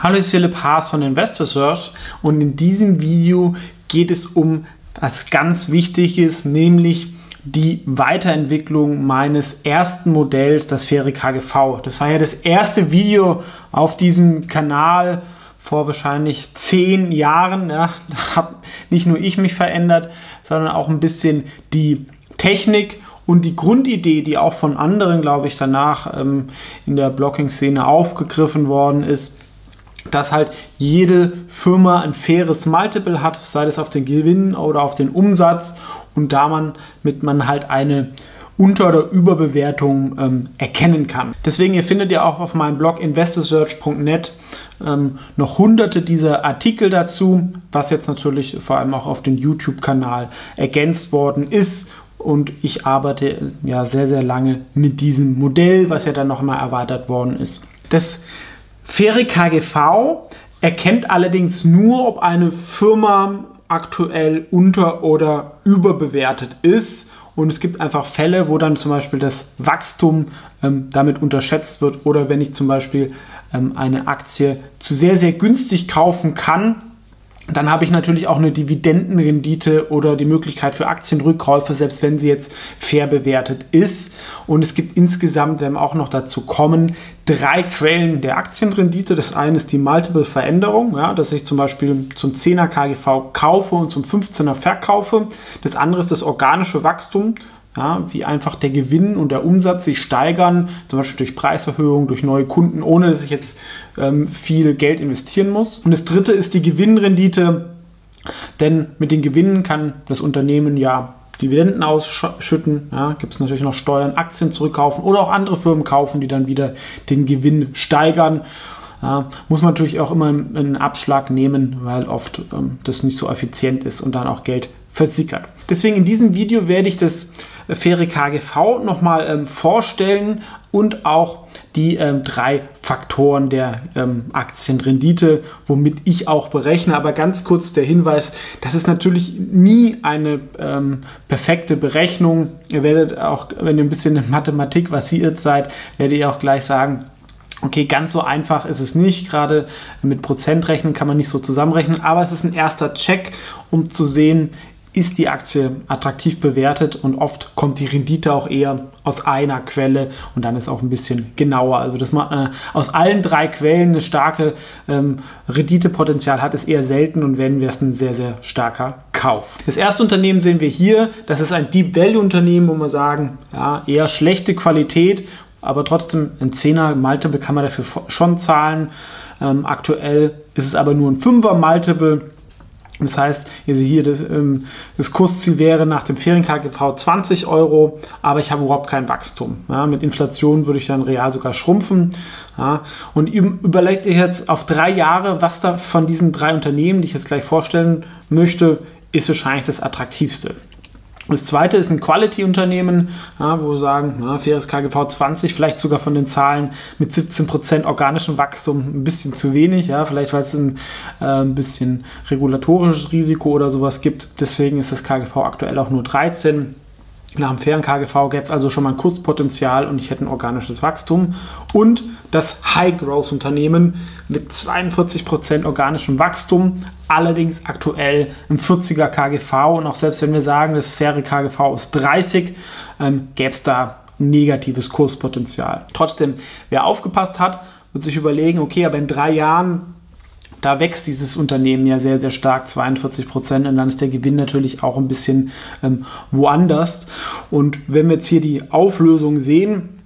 Hallo, ich bin Philipp Haas von Investor Search und in diesem Video geht es um was ganz Wichtiges, nämlich die Weiterentwicklung meines ersten Modells, das Fähre KGV. Das war ja das erste Video auf diesem Kanal vor wahrscheinlich zehn Jahren. Ja, da habe nicht nur ich mich verändert, sondern auch ein bisschen die Technik und die Grundidee, die auch von anderen, glaube ich, danach ähm, in der Blocking-Szene aufgegriffen worden ist, dass halt jede Firma ein faires Multiple hat, sei es auf den Gewinn oder auf den Umsatz und da man mit man halt eine unter- oder Überbewertung ähm, erkennen kann. Deswegen ihr findet ihr auch auf meinem Blog investorsearch.net ähm, noch hunderte dieser Artikel dazu, was jetzt natürlich vor allem auch auf den YouTube-Kanal ergänzt worden ist. Und ich arbeite ja sehr, sehr lange mit diesem Modell, was ja dann nochmal erweitert worden ist. Das Faire KGV erkennt allerdings nur, ob eine Firma aktuell unter- oder überbewertet ist. Und es gibt einfach Fälle, wo dann zum Beispiel das Wachstum ähm, damit unterschätzt wird oder wenn ich zum Beispiel ähm, eine Aktie zu sehr, sehr günstig kaufen kann, dann habe ich natürlich auch eine Dividendenrendite oder die Möglichkeit für Aktienrückkäufe, selbst wenn sie jetzt fair bewertet ist. Und es gibt insgesamt, wenn wir auch noch dazu kommen, drei Quellen der Aktienrendite. Das eine ist die Multiple-Veränderung, ja, dass ich zum Beispiel zum 10er KGV kaufe und zum 15er verkaufe. Das andere ist das organische Wachstum ja, wie einfach der Gewinn und der Umsatz sich steigern, zum Beispiel durch Preiserhöhungen, durch neue Kunden, ohne dass ich jetzt ähm, viel Geld investieren muss. Und das dritte ist die Gewinnrendite, denn mit den Gewinnen kann das Unternehmen ja Dividenden ausschütten, ja, gibt es natürlich noch Steuern, Aktien zurückkaufen oder auch andere Firmen kaufen, die dann wieder den Gewinn steigern. Ja, muss man natürlich auch immer einen Abschlag nehmen, weil oft ähm, das nicht so effizient ist und dann auch Geld versickert. Deswegen in diesem Video werde ich das faire KGV nochmal ähm, vorstellen und auch die ähm, drei Faktoren der ähm, Aktienrendite, womit ich auch berechne. Aber ganz kurz der Hinweis, das ist natürlich nie eine ähm, perfekte Berechnung. Ihr werdet auch, wenn ihr ein bisschen in Mathematik versiert seid, werdet ihr auch gleich sagen, Okay, ganz so einfach ist es nicht. Gerade mit Prozentrechnen kann man nicht so zusammenrechnen, aber es ist ein erster Check, um zu sehen, ist die Aktie attraktiv bewertet und oft kommt die Rendite auch eher aus einer Quelle und dann ist auch ein bisschen genauer. Also dass man äh, aus allen drei Quellen eine starke ähm, Renditepotenzial hat, ist eher selten und wenn wäre es ein sehr, sehr starker Kauf. Das erste Unternehmen sehen wir hier, das ist ein Deep Value Unternehmen, wo wir sagen, ja, eher schlechte Qualität, aber trotzdem ein 10er Multiple kann man dafür schon zahlen. Ähm, aktuell ist es aber nur ein 5er Multiple das heißt, also hier das, ähm, das Kursziel wäre nach dem Ferien-KGV 20 Euro, aber ich habe überhaupt kein Wachstum. Ja, mit Inflation würde ich dann real sogar schrumpfen. Ja, und überlegt ihr jetzt auf drei Jahre, was da von diesen drei Unternehmen, die ich jetzt gleich vorstellen möchte, ist wahrscheinlich das attraktivste. Das zweite ist ein Quality-Unternehmen, ja, wo wir sagen, na, faires KGV 20, vielleicht sogar von den Zahlen mit 17% organischem Wachstum ein bisschen zu wenig, ja, vielleicht weil es ein, äh, ein bisschen regulatorisches Risiko oder sowas gibt. Deswegen ist das KGV aktuell auch nur 13. Nach dem fairen KGV gäbe es also schon mal ein Kurspotenzial und ich hätte ein organisches Wachstum. Und das High-Growth-Unternehmen mit 42% organischem Wachstum, allerdings aktuell im 40er KGV. Und auch selbst wenn wir sagen, das faire KGV ist 30, ähm, gäbe es da negatives Kurspotenzial. Trotzdem, wer aufgepasst hat, wird sich überlegen, okay, aber in drei Jahren da wächst dieses Unternehmen ja sehr, sehr stark, 42 Prozent. Und dann ist der Gewinn natürlich auch ein bisschen ähm, woanders. Und wenn wir jetzt hier die Auflösung sehen,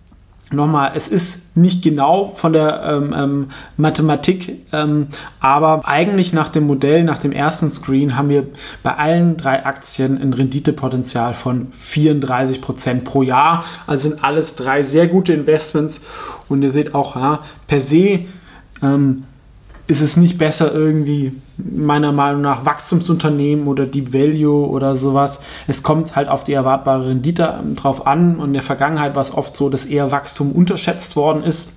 nochmal, es ist nicht genau von der ähm, ähm, Mathematik, ähm, aber eigentlich nach dem Modell, nach dem ersten Screen haben wir bei allen drei Aktien ein Renditepotenzial von 34 Prozent pro Jahr. Also sind alles drei sehr gute Investments und ihr seht auch ja, per se ähm, ist es nicht besser irgendwie meiner Meinung nach Wachstumsunternehmen oder Deep Value oder sowas. Es kommt halt auf die erwartbare Rendite ähm, drauf an und in der Vergangenheit war es oft so, dass eher Wachstum unterschätzt worden ist.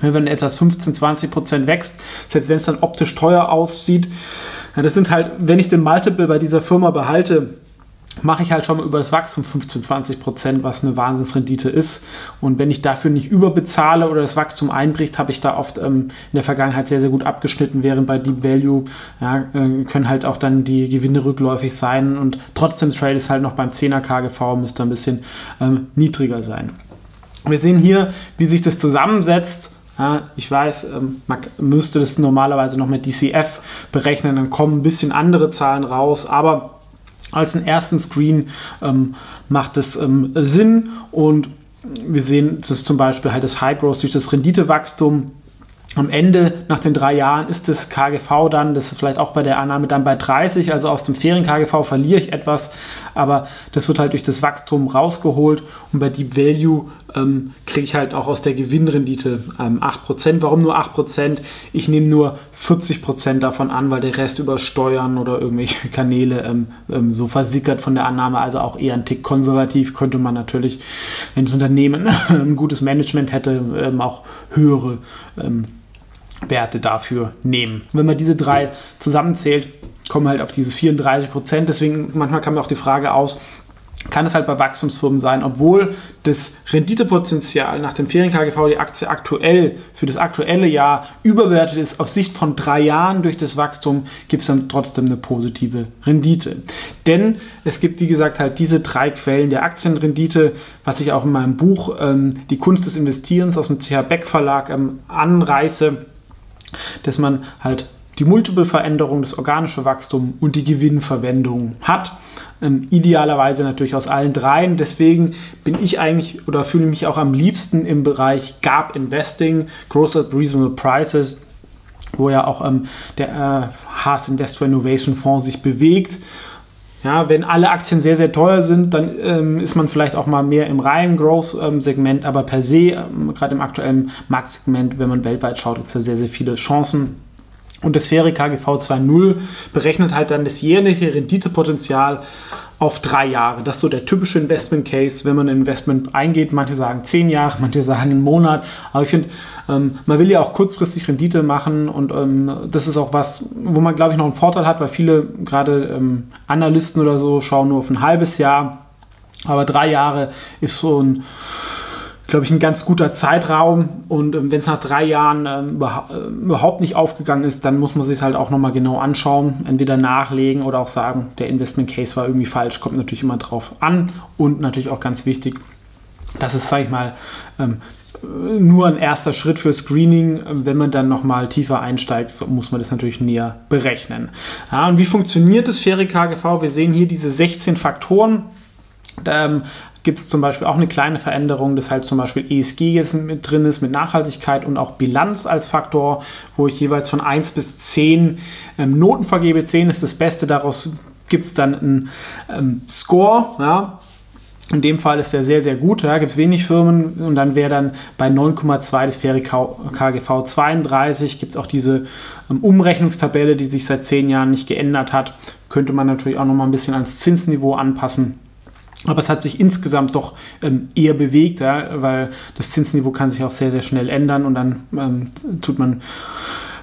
Wenn etwas 15, 20 Prozent wächst, selbst wenn es dann optisch teuer aussieht, das sind halt, wenn ich den Multiple bei dieser Firma behalte, mache ich halt schon mal über das Wachstum 15, 20 Prozent, was eine Wahnsinnsrendite ist. Und wenn ich dafür nicht überbezahle oder das Wachstum einbricht, habe ich da oft ähm, in der Vergangenheit sehr, sehr gut abgeschnitten, während bei Deep Value ja, äh, können halt auch dann die Gewinne rückläufig sein und trotzdem Trade ist halt noch beim 10er KGV, müsste ein bisschen ähm, niedriger sein. Wir sehen hier, wie sich das zusammensetzt. Ja, ich weiß, ähm, man müsste das normalerweise noch mit DCF berechnen, dann kommen ein bisschen andere Zahlen raus, aber als einen ersten Screen ähm, macht es ähm, Sinn und wir sehen das zum Beispiel halt das High Growth durch das Renditewachstum am Ende, nach den drei Jahren, ist das KGV dann, das ist vielleicht auch bei der Annahme dann bei 30, also aus dem Ferien-KGV verliere ich etwas, aber das wird halt durch das Wachstum rausgeholt und bei Deep Value ähm, kriege ich halt auch aus der Gewinnrendite ähm, 8%. Warum nur 8%? Ich nehme nur 40% davon an, weil der Rest über Steuern oder irgendwelche Kanäle ähm, ähm, so versickert von der Annahme, also auch eher ein Tick konservativ, könnte man natürlich, wenn das Unternehmen ein gutes Management hätte, ähm, auch höhere ähm, Werte dafür nehmen. wenn man diese drei zusammenzählt, kommen wir halt auf dieses 34 Prozent. Deswegen manchmal kam mir auch die Frage aus, kann es halt bei Wachstumsfirmen sein, obwohl das Renditepotenzial nach dem Ferien-KGV die Aktie aktuell für das aktuelle Jahr überbewertet ist, auf Sicht von drei Jahren durch das Wachstum gibt es dann trotzdem eine positive Rendite. Denn es gibt, wie gesagt, halt diese drei Quellen der Aktienrendite, was ich auch in meinem Buch ähm, Die Kunst des Investierens aus dem CH Beck Verlag ähm, anreiße dass man halt die Multiple-Veränderung, das organische Wachstum und die Gewinnverwendung hat. Ähm, idealerweise natürlich aus allen dreien. Deswegen bin ich eigentlich oder fühle mich auch am liebsten im Bereich GAP Investing, Growth at Reasonable Prices, wo ja auch ähm, der äh, Haas Invest for Innovation Fonds sich bewegt. Ja, wenn alle Aktien sehr, sehr teuer sind, dann ähm, ist man vielleicht auch mal mehr im reinen Growth-Segment, aber per se, ähm, gerade im aktuellen Marktsegment, wenn man weltweit schaut, gibt es ja sehr, sehr viele Chancen. Und das faire KGV 2.0 berechnet halt dann das jährliche Renditepotenzial auf drei Jahre. Das ist so der typische Investment Case, wenn man ein Investment eingeht. Manche sagen zehn Jahre, manche sagen einen Monat. Aber ich finde, ähm, man will ja auch kurzfristig Rendite machen und ähm, das ist auch was, wo man, glaube ich, noch einen Vorteil hat, weil viele, gerade ähm, Analysten oder so, schauen nur auf ein halbes Jahr. Aber drei Jahre ist so ein glaube ich, ein ganz guter Zeitraum. Und ähm, wenn es nach drei Jahren ähm, äh, überhaupt nicht aufgegangen ist, dann muss man sich halt auch nochmal genau anschauen, entweder nachlegen oder auch sagen, der Investment Case war irgendwie falsch. Kommt natürlich immer drauf an. Und natürlich auch ganz wichtig, dass es, sage ich mal, ähm, nur ein erster Schritt für Screening. Wenn man dann nochmal tiefer einsteigt, so muss man das natürlich näher berechnen. Ja, und wie funktioniert das faire KGV? Wir sehen hier diese 16 Faktoren. Ähm, gibt es zum Beispiel auch eine kleine Veränderung, dass halt zum Beispiel ESG jetzt mit drin ist, mit Nachhaltigkeit und auch Bilanz als Faktor, wo ich jeweils von 1 bis 10 ähm, Noten vergebe. 10 ist das Beste, daraus gibt es dann einen ähm, Score. Ja. In dem Fall ist der sehr, sehr gut. Da ja, gibt es wenig Firmen und dann wäre dann bei 9,2 das faire KGV 32. Gibt es auch diese ähm, Umrechnungstabelle, die sich seit 10 Jahren nicht geändert hat. Könnte man natürlich auch noch mal ein bisschen ans Zinsniveau anpassen. Aber es hat sich insgesamt doch ähm, eher bewegt, ja, weil das Zinsniveau kann sich auch sehr, sehr schnell ändern und dann ähm, tut man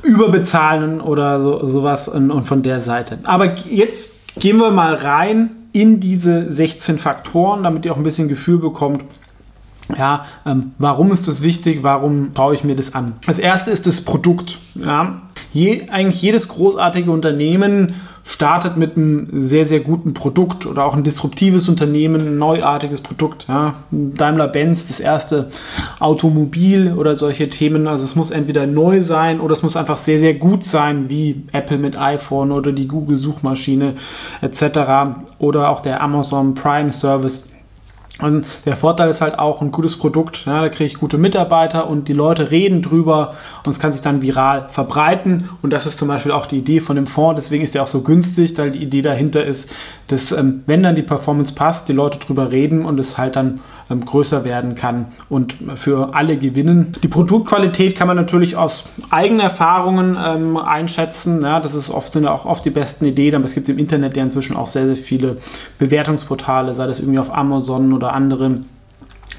überbezahlen oder so, sowas und, und von der Seite. Aber jetzt gehen wir mal rein in diese 16 Faktoren, damit ihr auch ein bisschen Gefühl bekommt, ja, ähm, warum ist das wichtig? Warum schaue ich mir das an? Das erste ist das Produkt. Ja. Je, eigentlich jedes großartige Unternehmen startet mit einem sehr, sehr guten Produkt oder auch ein disruptives Unternehmen, ein neuartiges Produkt. Ja. Daimler-Benz, das erste Automobil oder solche Themen. Also es muss entweder neu sein oder es muss einfach sehr, sehr gut sein, wie Apple mit iPhone oder die Google-Suchmaschine etc. Oder auch der Amazon Prime Service und der Vorteil ist halt auch ein gutes Produkt. Ja, da kriege ich gute Mitarbeiter und die Leute reden drüber und es kann sich dann viral verbreiten. Und das ist zum Beispiel auch die Idee von dem Fonds. Deswegen ist der auch so günstig, weil die Idee dahinter ist, dass ähm, wenn dann die Performance passt, die Leute drüber reden und es halt dann ähm, größer werden kann und für alle gewinnen. Die Produktqualität kann man natürlich aus eigenen Erfahrungen ähm, einschätzen. Ja, das ist oft, sind auch oft die besten Ideen, aber es gibt im Internet ja inzwischen auch sehr, sehr viele Bewertungsportale, sei das irgendwie auf Amazon oder anderen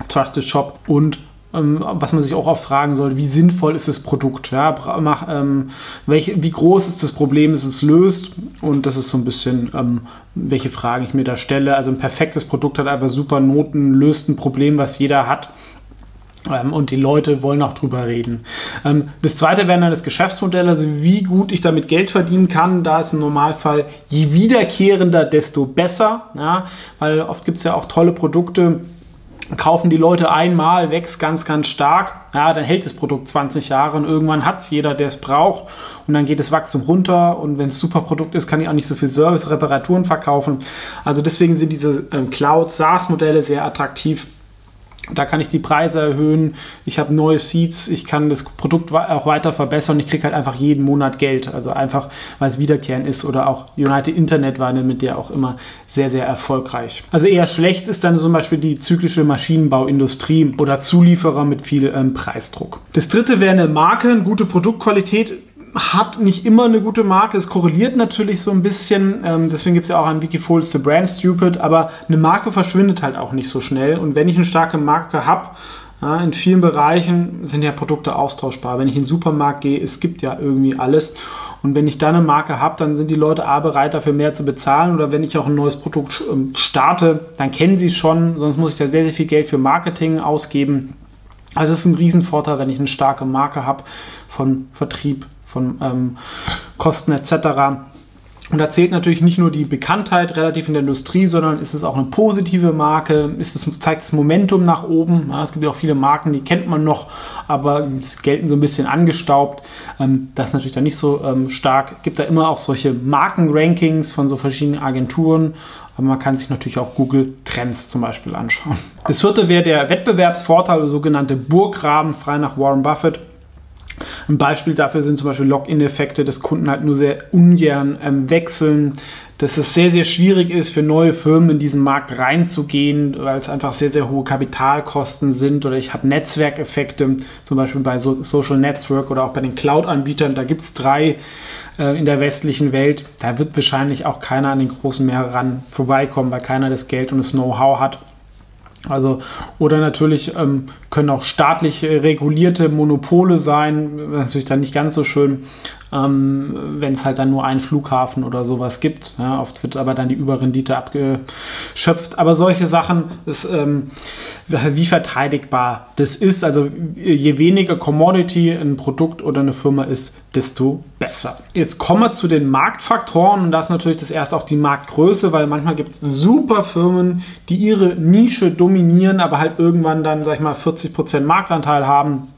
Trusted Shop und was man sich auch oft fragen soll, wie sinnvoll ist das Produkt? Ja? Mach, ähm, welche, wie groß ist das Problem, das es löst? Und das ist so ein bisschen, ähm, welche Fragen ich mir da stelle. Also ein perfektes Produkt hat einfach super Noten, löst ein Problem, was jeder hat. Ähm, und die Leute wollen auch drüber reden. Ähm, das zweite wäre dann das Geschäftsmodell, also wie gut ich damit Geld verdienen kann. Da ist im Normalfall je wiederkehrender, desto besser. Ja? Weil oft gibt es ja auch tolle Produkte, kaufen die Leute einmal, wächst ganz, ganz stark. Ja, dann hält das Produkt 20 Jahre und irgendwann hat es jeder, der es braucht. Und dann geht das Wachstum runter. Und wenn es super Produkt ist, kann ich auch nicht so viel Service, Reparaturen verkaufen. Also deswegen sind diese ähm, Cloud-SaaS-Modelle sehr attraktiv da kann ich die Preise erhöhen, ich habe neue Seats, ich kann das Produkt auch weiter verbessern und ich kriege halt einfach jeden Monat Geld. Also einfach, weil es wiederkehren ist oder auch United Internet war mit der auch immer sehr, sehr erfolgreich. Also eher schlecht ist dann zum Beispiel die zyklische Maschinenbauindustrie oder Zulieferer mit viel ähm, Preisdruck. Das dritte wäre eine Marke, eine gute Produktqualität hat nicht immer eine gute Marke. Es korreliert natürlich so ein bisschen. Ähm, deswegen gibt es ja auch ein Wikifolds to Brand Stupid. Aber eine Marke verschwindet halt auch nicht so schnell. Und wenn ich eine starke Marke habe, ja, in vielen Bereichen sind ja Produkte austauschbar. Wenn ich in den Supermarkt gehe, es gibt ja irgendwie alles. Und wenn ich da eine Marke habe, dann sind die Leute A bereit, dafür mehr zu bezahlen. Oder wenn ich auch ein neues Produkt ähm, starte, dann kennen sie es schon. Sonst muss ich da sehr, sehr viel Geld für Marketing ausgeben. Also es ist ein Riesenvorteil, wenn ich eine starke Marke habe von Vertrieb, von ähm, Kosten etc. Und da zählt natürlich nicht nur die Bekanntheit relativ in der Industrie, sondern ist es auch eine positive Marke, ist es, zeigt das Momentum nach oben. Ja, es gibt ja auch viele Marken, die kennt man noch, aber gelten so ein bisschen angestaubt. Ähm, das ist natürlich dann nicht so ähm, stark. Es gibt da immer auch solche Markenrankings von so verschiedenen Agenturen. Aber man kann sich natürlich auch Google Trends zum Beispiel anschauen. Das vierte wäre der Wettbewerbsvorteil, der sogenannte Burggraben, frei nach Warren Buffett. Ein Beispiel dafür sind zum Beispiel Login-Effekte, dass Kunden halt nur sehr ungern ähm, wechseln, dass es sehr, sehr schwierig ist für neue Firmen in diesen Markt reinzugehen, weil es einfach sehr, sehr hohe Kapitalkosten sind. Oder ich habe Netzwerkeffekte, zum Beispiel bei so Social Network oder auch bei den Cloud-Anbietern, da gibt es drei äh, in der westlichen Welt, da wird wahrscheinlich auch keiner an den großen Meer ran vorbeikommen, weil keiner das Geld und das Know-how hat. Also, oder natürlich ähm, können auch staatlich regulierte Monopole sein, natürlich dann nicht ganz so schön, ähm, wenn es halt dann nur einen Flughafen oder sowas gibt. Ja, oft wird aber dann die Überrendite abgeschöpft. Aber solche Sachen, ist, ähm, wie verteidigbar das ist, also je weniger Commodity ein Produkt oder eine Firma ist, desto besser. Jetzt kommen wir zu den Marktfaktoren und das ist natürlich das erste auch die Marktgröße, weil manchmal gibt es super Firmen, die ihre Nische dominieren, aber halt irgendwann dann, sag ich mal, 40% Marktanteil haben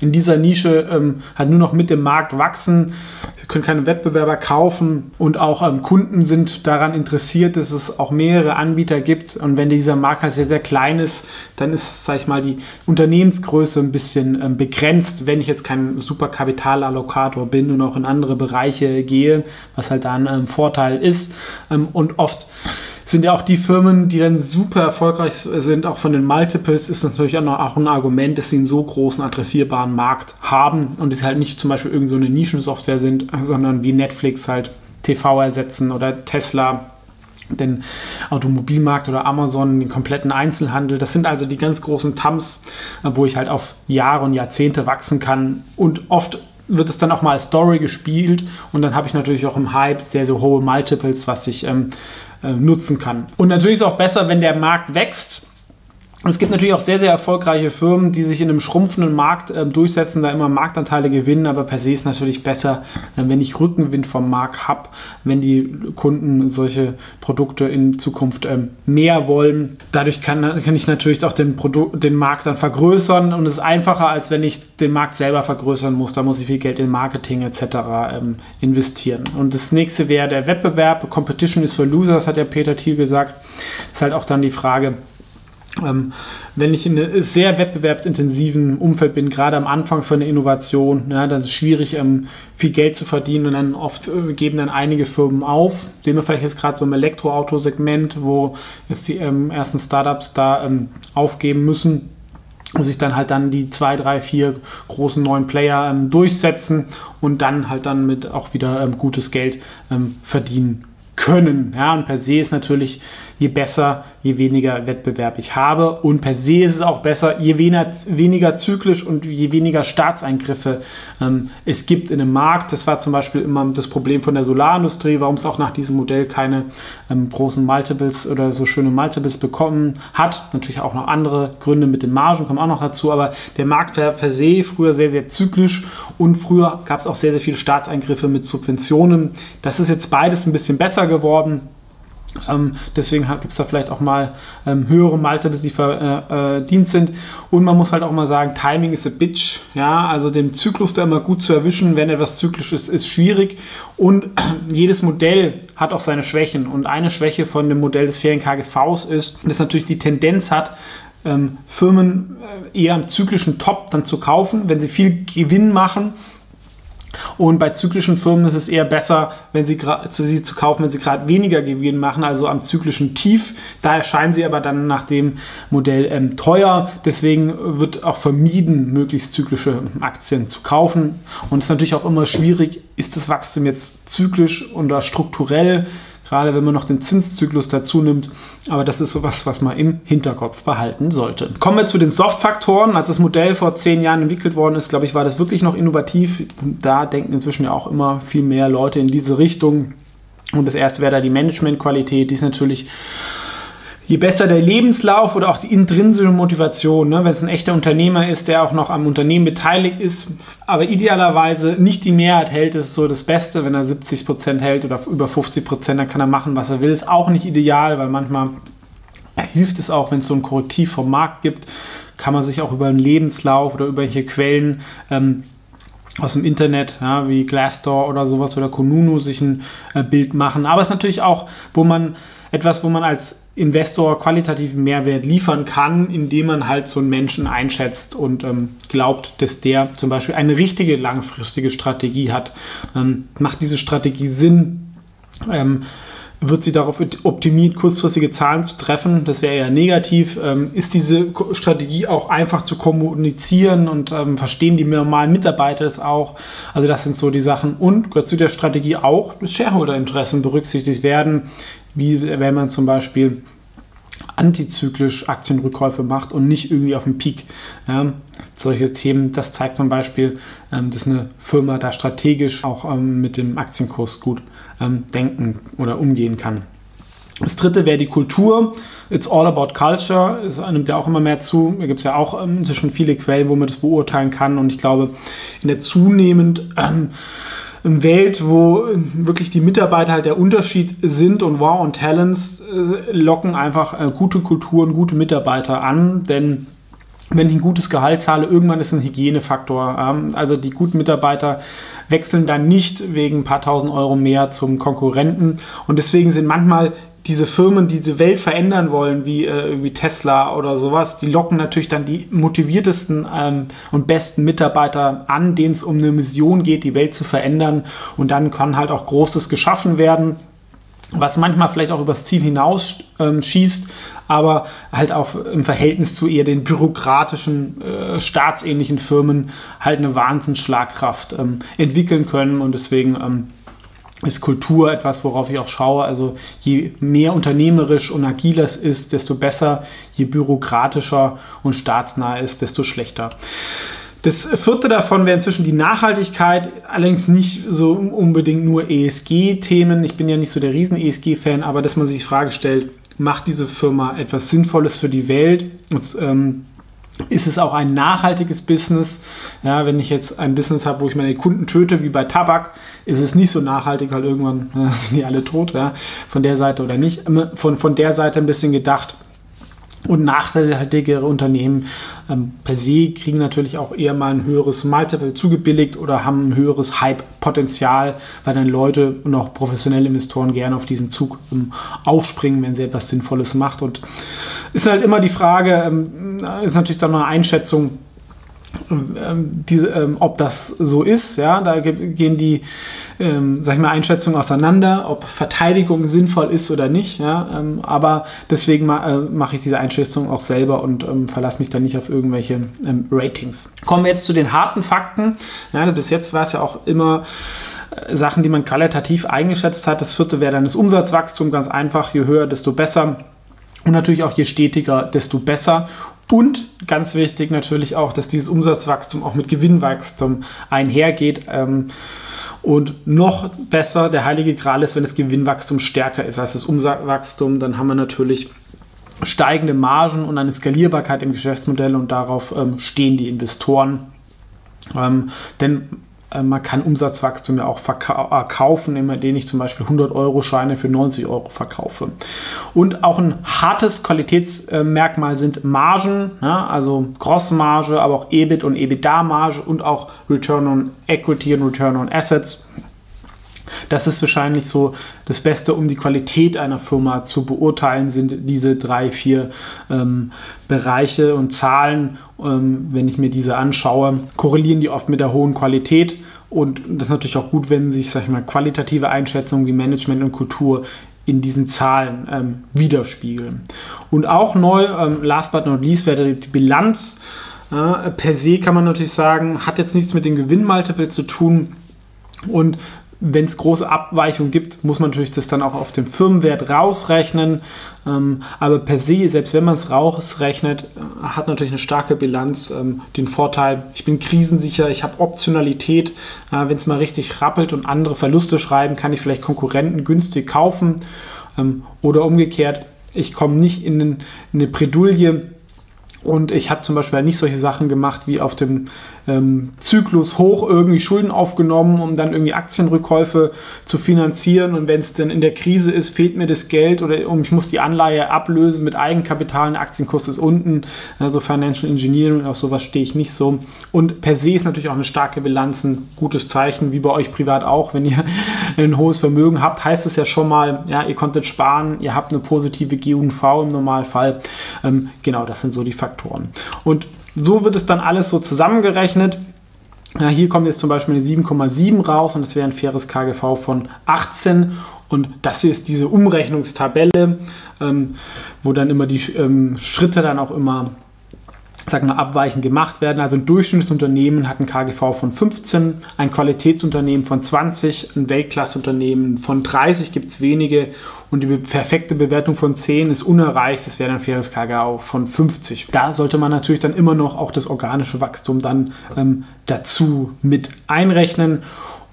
in dieser Nische ähm, halt nur noch mit dem Markt wachsen. Sie können keine Wettbewerber kaufen und auch ähm, Kunden sind daran interessiert, dass es auch mehrere Anbieter gibt. Und wenn dieser Markt halt sehr, sehr klein ist, dann ist, sage ich mal, die Unternehmensgröße ein bisschen ähm, begrenzt, wenn ich jetzt kein super Kapitalallokator bin und auch in andere Bereiche gehe, was halt da ein ähm, Vorteil ist. Ähm, und oft sind ja auch die Firmen, die dann super erfolgreich sind, auch von den Multiples, ist natürlich auch, noch, ein Argument, dass sie einen so großen adressierbaren Markt haben und es halt nicht zum Beispiel irgendeine so Nischensoftware sind, sondern wie Netflix halt TV ersetzen oder Tesla den Automobilmarkt oder Amazon, den kompletten Einzelhandel. Das sind also die ganz großen TAMs, wo ich halt auf Jahre und Jahrzehnte wachsen kann und oft wird es dann auch mal als Story gespielt und dann habe ich natürlich auch im Hype sehr, sehr hohe Multiples, was ich ähm, äh, nutzen kann. Und natürlich ist es auch besser, wenn der Markt wächst es gibt natürlich auch sehr, sehr erfolgreiche Firmen, die sich in einem schrumpfenden Markt äh, durchsetzen, da immer Marktanteile gewinnen, aber per se ist natürlich besser, äh, wenn ich Rückenwind vom Markt habe, wenn die Kunden solche Produkte in Zukunft ähm, mehr wollen. Dadurch kann, kann ich natürlich auch den, den Markt dann vergrößern und es ist einfacher, als wenn ich den Markt selber vergrößern muss. Da muss ich viel Geld in Marketing etc. Ähm, investieren. Und das nächste wäre der Wettbewerb. Competition is for Losers, hat ja Peter Thiel gesagt. Das ist halt auch dann die Frage, wenn ich in einem sehr wettbewerbsintensiven Umfeld bin, gerade am Anfang von der Innovation, ja, dann ist es schwierig, ähm, viel Geld zu verdienen und dann oft äh, geben dann einige Firmen auf. Sehen wir vielleicht jetzt gerade so im Elektroauto-Segment, wo jetzt die ähm, ersten Startups da ähm, aufgeben müssen und sich dann halt dann die zwei, drei, vier großen neuen Player ähm, durchsetzen und dann halt dann mit auch wieder ähm, gutes Geld verdienen können. Ja, und per se ist natürlich je besser, je weniger Wettbewerb ich habe. Und per se ist es auch besser, je weniger, weniger zyklisch und je weniger Staatseingriffe ähm, es gibt in einem Markt. Das war zum Beispiel immer das Problem von der Solarindustrie, warum es auch nach diesem Modell keine ähm, großen Multiples oder so schöne Multiples bekommen hat. Natürlich auch noch andere Gründe mit den Margen kommen auch noch dazu, aber der Markt war per se früher sehr, sehr zyklisch und früher gab es auch sehr, sehr viele Staatseingriffe mit Subventionen. Das ist jetzt beides ein bisschen besser geworden. Ähm, deswegen gibt es da vielleicht auch mal ähm, höhere Multiples, die verdient äh, äh, sind. Und man muss halt auch mal sagen, Timing is a bitch. Ja, also den Zyklus da immer gut zu erwischen, wenn etwas zyklisch ist, ist schwierig. Und jedes Modell hat auch seine Schwächen. Und eine Schwäche von dem Modell des fairen KGVs ist, dass natürlich die Tendenz hat, ähm, Firmen äh, eher am zyklischen Top dann zu kaufen, wenn sie viel Gewinn machen und bei zyklischen Firmen ist es eher besser, wenn sie, sie zu kaufen, wenn sie gerade weniger Gewinn machen, also am zyklischen Tief. Da erscheinen sie aber dann nach dem Modell ähm, teuer. Deswegen wird auch vermieden, möglichst zyklische Aktien zu kaufen. Und es ist natürlich auch immer schwierig, ist das Wachstum jetzt zyklisch oder strukturell? Gerade wenn man noch den Zinszyklus dazu nimmt. Aber das ist sowas, was man im Hinterkopf behalten sollte. Kommen wir zu den Soft-Faktoren. Als das Modell vor zehn Jahren entwickelt worden ist, glaube ich, war das wirklich noch innovativ. Da denken inzwischen ja auch immer viel mehr Leute in diese Richtung. Und das erste wäre da die Managementqualität. Die ist natürlich je besser der Lebenslauf oder auch die intrinsische Motivation, ne? wenn es ein echter Unternehmer ist, der auch noch am Unternehmen beteiligt ist, aber idealerweise nicht die Mehrheit hält, ist so das Beste. Wenn er 70 Prozent hält oder über 50 Prozent, dann kann er machen, was er will. Ist auch nicht ideal, weil manchmal hilft es auch, wenn es so ein Korrektiv vom Markt gibt, kann man sich auch über einen Lebenslauf oder über welche Quellen ähm, aus dem Internet, ja, wie Glassdoor oder sowas oder Konunu sich ein äh, Bild machen. Aber es ist natürlich auch, wo man etwas, wo man als Investor qualitativen Mehrwert liefern kann, indem man halt so einen Menschen einschätzt und ähm, glaubt, dass der zum Beispiel eine richtige langfristige Strategie hat. Ähm, macht diese Strategie Sinn? Ähm, wird sie darauf optimiert, kurzfristige Zahlen zu treffen? Das wäre eher negativ. Ähm, ist diese Strategie auch einfach zu kommunizieren und ähm, verstehen die normalen Mitarbeiter das auch? Also das sind so die Sachen. Und gehört zu der Strategie auch, dass Shareholder-Interessen berücksichtigt werden wie wenn man zum Beispiel antizyklisch Aktienrückkäufe macht und nicht irgendwie auf dem Peak. Ja, solche Themen, das zeigt zum Beispiel, ähm, dass eine Firma da strategisch auch ähm, mit dem Aktienkurs gut ähm, denken oder umgehen kann. Das dritte wäre die Kultur. It's all about culture. Es nimmt ja auch immer mehr zu. Da gibt es ja auch inzwischen viele Quellen, wo man das beurteilen kann. Und ich glaube, in der zunehmend ähm, Welt, wo wirklich die Mitarbeiter halt der Unterschied sind und Wow und Talents äh, locken einfach äh, gute Kulturen, gute Mitarbeiter an, denn wenn ich ein gutes Gehalt zahle, irgendwann ist ein Hygienefaktor. Ähm, also die guten Mitarbeiter wechseln dann nicht wegen ein paar tausend Euro mehr zum Konkurrenten und deswegen sind manchmal diese Firmen, die diese Welt verändern wollen, wie, äh, wie Tesla oder sowas, die locken natürlich dann die motiviertesten ähm, und besten Mitarbeiter an, denen es um eine Mission geht, die Welt zu verändern. Und dann kann halt auch Großes geschaffen werden, was manchmal vielleicht auch übers Ziel hinaus ähm, schießt, aber halt auch im Verhältnis zu eher den bürokratischen, äh, staatsähnlichen Firmen halt eine Wahnsinnsschlagkraft ähm, entwickeln können. Und deswegen ähm, ist Kultur etwas, worauf ich auch schaue. Also je mehr unternehmerisch und agil es ist, desto besser. Je bürokratischer und staatsnah ist, desto schlechter. Das vierte davon wäre inzwischen die Nachhaltigkeit, allerdings nicht so unbedingt nur ESG-Themen. Ich bin ja nicht so der Riesen-ESG-Fan, aber dass man sich die Frage stellt, macht diese Firma etwas Sinnvolles für die Welt? Und, ähm, ist es auch ein nachhaltiges Business. Ja, wenn ich jetzt ein Business habe, wo ich meine Kunden töte, wie bei Tabak, ist es nicht so nachhaltig, weil irgendwann sind die alle tot. Ja, von der Seite oder nicht. Von, von der Seite ein bisschen gedacht. Und nachhaltigere Unternehmen ähm, per se kriegen natürlich auch eher mal ein höheres Multiple zugebilligt oder haben ein höheres Hype-Potenzial, weil dann Leute und auch professionelle Investoren gerne auf diesen Zug ähm, aufspringen, wenn sie etwas Sinnvolles macht. Und ist halt immer die Frage, ähm, ist natürlich dann eine Einschätzung, ähm, diese, ähm, ob das so ist. Ja, da gehen die, ähm, sag ich mal, Einschätzungen auseinander, ob Verteidigung sinnvoll ist oder nicht. Ja, ähm, aber deswegen ma äh, mache ich diese Einschätzung auch selber und ähm, verlasse mich dann nicht auf irgendwelche Ratings. Kommen wir jetzt zu den harten Fakten. Ja, bis jetzt war es ja auch immer äh, Sachen, die man qualitativ eingeschätzt hat. Das vierte wäre dann das Umsatzwachstum, ganz einfach, je höher, desto besser. Und natürlich auch je stetiger, desto besser. Und ganz wichtig natürlich auch, dass dieses Umsatzwachstum auch mit Gewinnwachstum einhergeht. Ähm, und noch besser, der heilige Gral ist, wenn das Gewinnwachstum stärker ist als das Umsatzwachstum, dann haben wir natürlich steigende Margen und eine Skalierbarkeit im Geschäftsmodell und darauf ähm, stehen die Investoren. Ähm, denn man kann Umsatzwachstum ja auch verkaufen, indem ich zum Beispiel 100-Euro-Scheine für 90 Euro verkaufe. Und auch ein hartes Qualitätsmerkmal sind Margen, ja, also Grossmarge, aber auch EBIT und EBITDA-Marge und auch Return on Equity und Return on Assets. Das ist wahrscheinlich so das Beste, um die Qualität einer Firma zu beurteilen, sind diese drei, vier ähm, Bereiche und Zahlen. Ähm, wenn ich mir diese anschaue, korrelieren die oft mit der hohen Qualität. Und das ist natürlich auch gut, wenn sich, sag ich mal, qualitative Einschätzungen wie Management und Kultur in diesen Zahlen ähm, widerspiegeln. Und auch neu, ähm, last but not least, wäre die Bilanz. Äh, per se kann man natürlich sagen, hat jetzt nichts mit dem Gewinnmultiple zu tun. Und wenn es große Abweichungen gibt, muss man natürlich das dann auch auf den Firmenwert rausrechnen. Ähm, aber per se, selbst wenn man es rausrechnet, äh, hat natürlich eine starke Bilanz ähm, den Vorteil, ich bin krisensicher, ich habe Optionalität. Äh, wenn es mal richtig rappelt und andere Verluste schreiben, kann ich vielleicht Konkurrenten günstig kaufen. Ähm, oder umgekehrt, ich komme nicht in, in eine Bredouille, und ich habe zum Beispiel nicht solche Sachen gemacht wie auf dem ähm, Zyklus hoch irgendwie Schulden aufgenommen, um dann irgendwie Aktienrückkäufe zu finanzieren. Und wenn es dann in der Krise ist, fehlt mir das Geld oder um, ich muss die Anleihe ablösen mit Eigenkapital, ein Aktienkurs ist unten. Also Financial Engineering und auf sowas stehe ich nicht so. Und per se ist natürlich auch eine starke Bilanz ein gutes Zeichen, wie bei euch privat auch. Wenn ihr ein hohes Vermögen habt, heißt es ja schon mal, ja, ihr konntet sparen, ihr habt eine positive GUV im Normalfall. Ähm, genau, das sind so die Faktoren. Und so wird es dann alles so zusammengerechnet. Ja, hier kommt jetzt zum Beispiel eine 7,7 raus und das wäre ein faires KGV von 18. Und das hier ist diese Umrechnungstabelle, ähm, wo dann immer die ähm, Schritte dann auch immer sagen wir, abweichend gemacht werden. Also ein Durchschnittsunternehmen hat ein KGV von 15, ein Qualitätsunternehmen von 20, ein Weltklasseunternehmen von 30 gibt es wenige und die perfekte Bewertung von 10 ist unerreicht, das wäre ein faires KGV von 50. Da sollte man natürlich dann immer noch auch das organische Wachstum dann ähm, dazu mit einrechnen.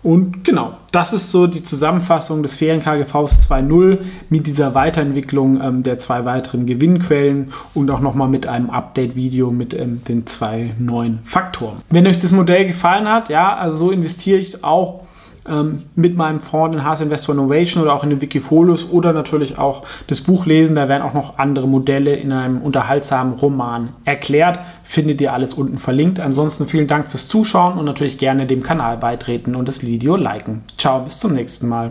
Und genau, das ist so die Zusammenfassung des Ferien-KGVs 2.0 mit dieser Weiterentwicklung ähm, der zwei weiteren Gewinnquellen und auch nochmal mit einem Update-Video mit ähm, den zwei neuen Faktoren. Wenn euch das Modell gefallen hat, ja, also so investiere ich auch ähm, mit meinem Fonds in Haas Investor Innovation oder auch in den Wikifolios oder natürlich auch das Buch lesen. Da werden auch noch andere Modelle in einem unterhaltsamen Roman erklärt. Findet ihr alles unten verlinkt. Ansonsten vielen Dank fürs Zuschauen und natürlich gerne dem Kanal beitreten und das Video liken. Ciao, bis zum nächsten Mal.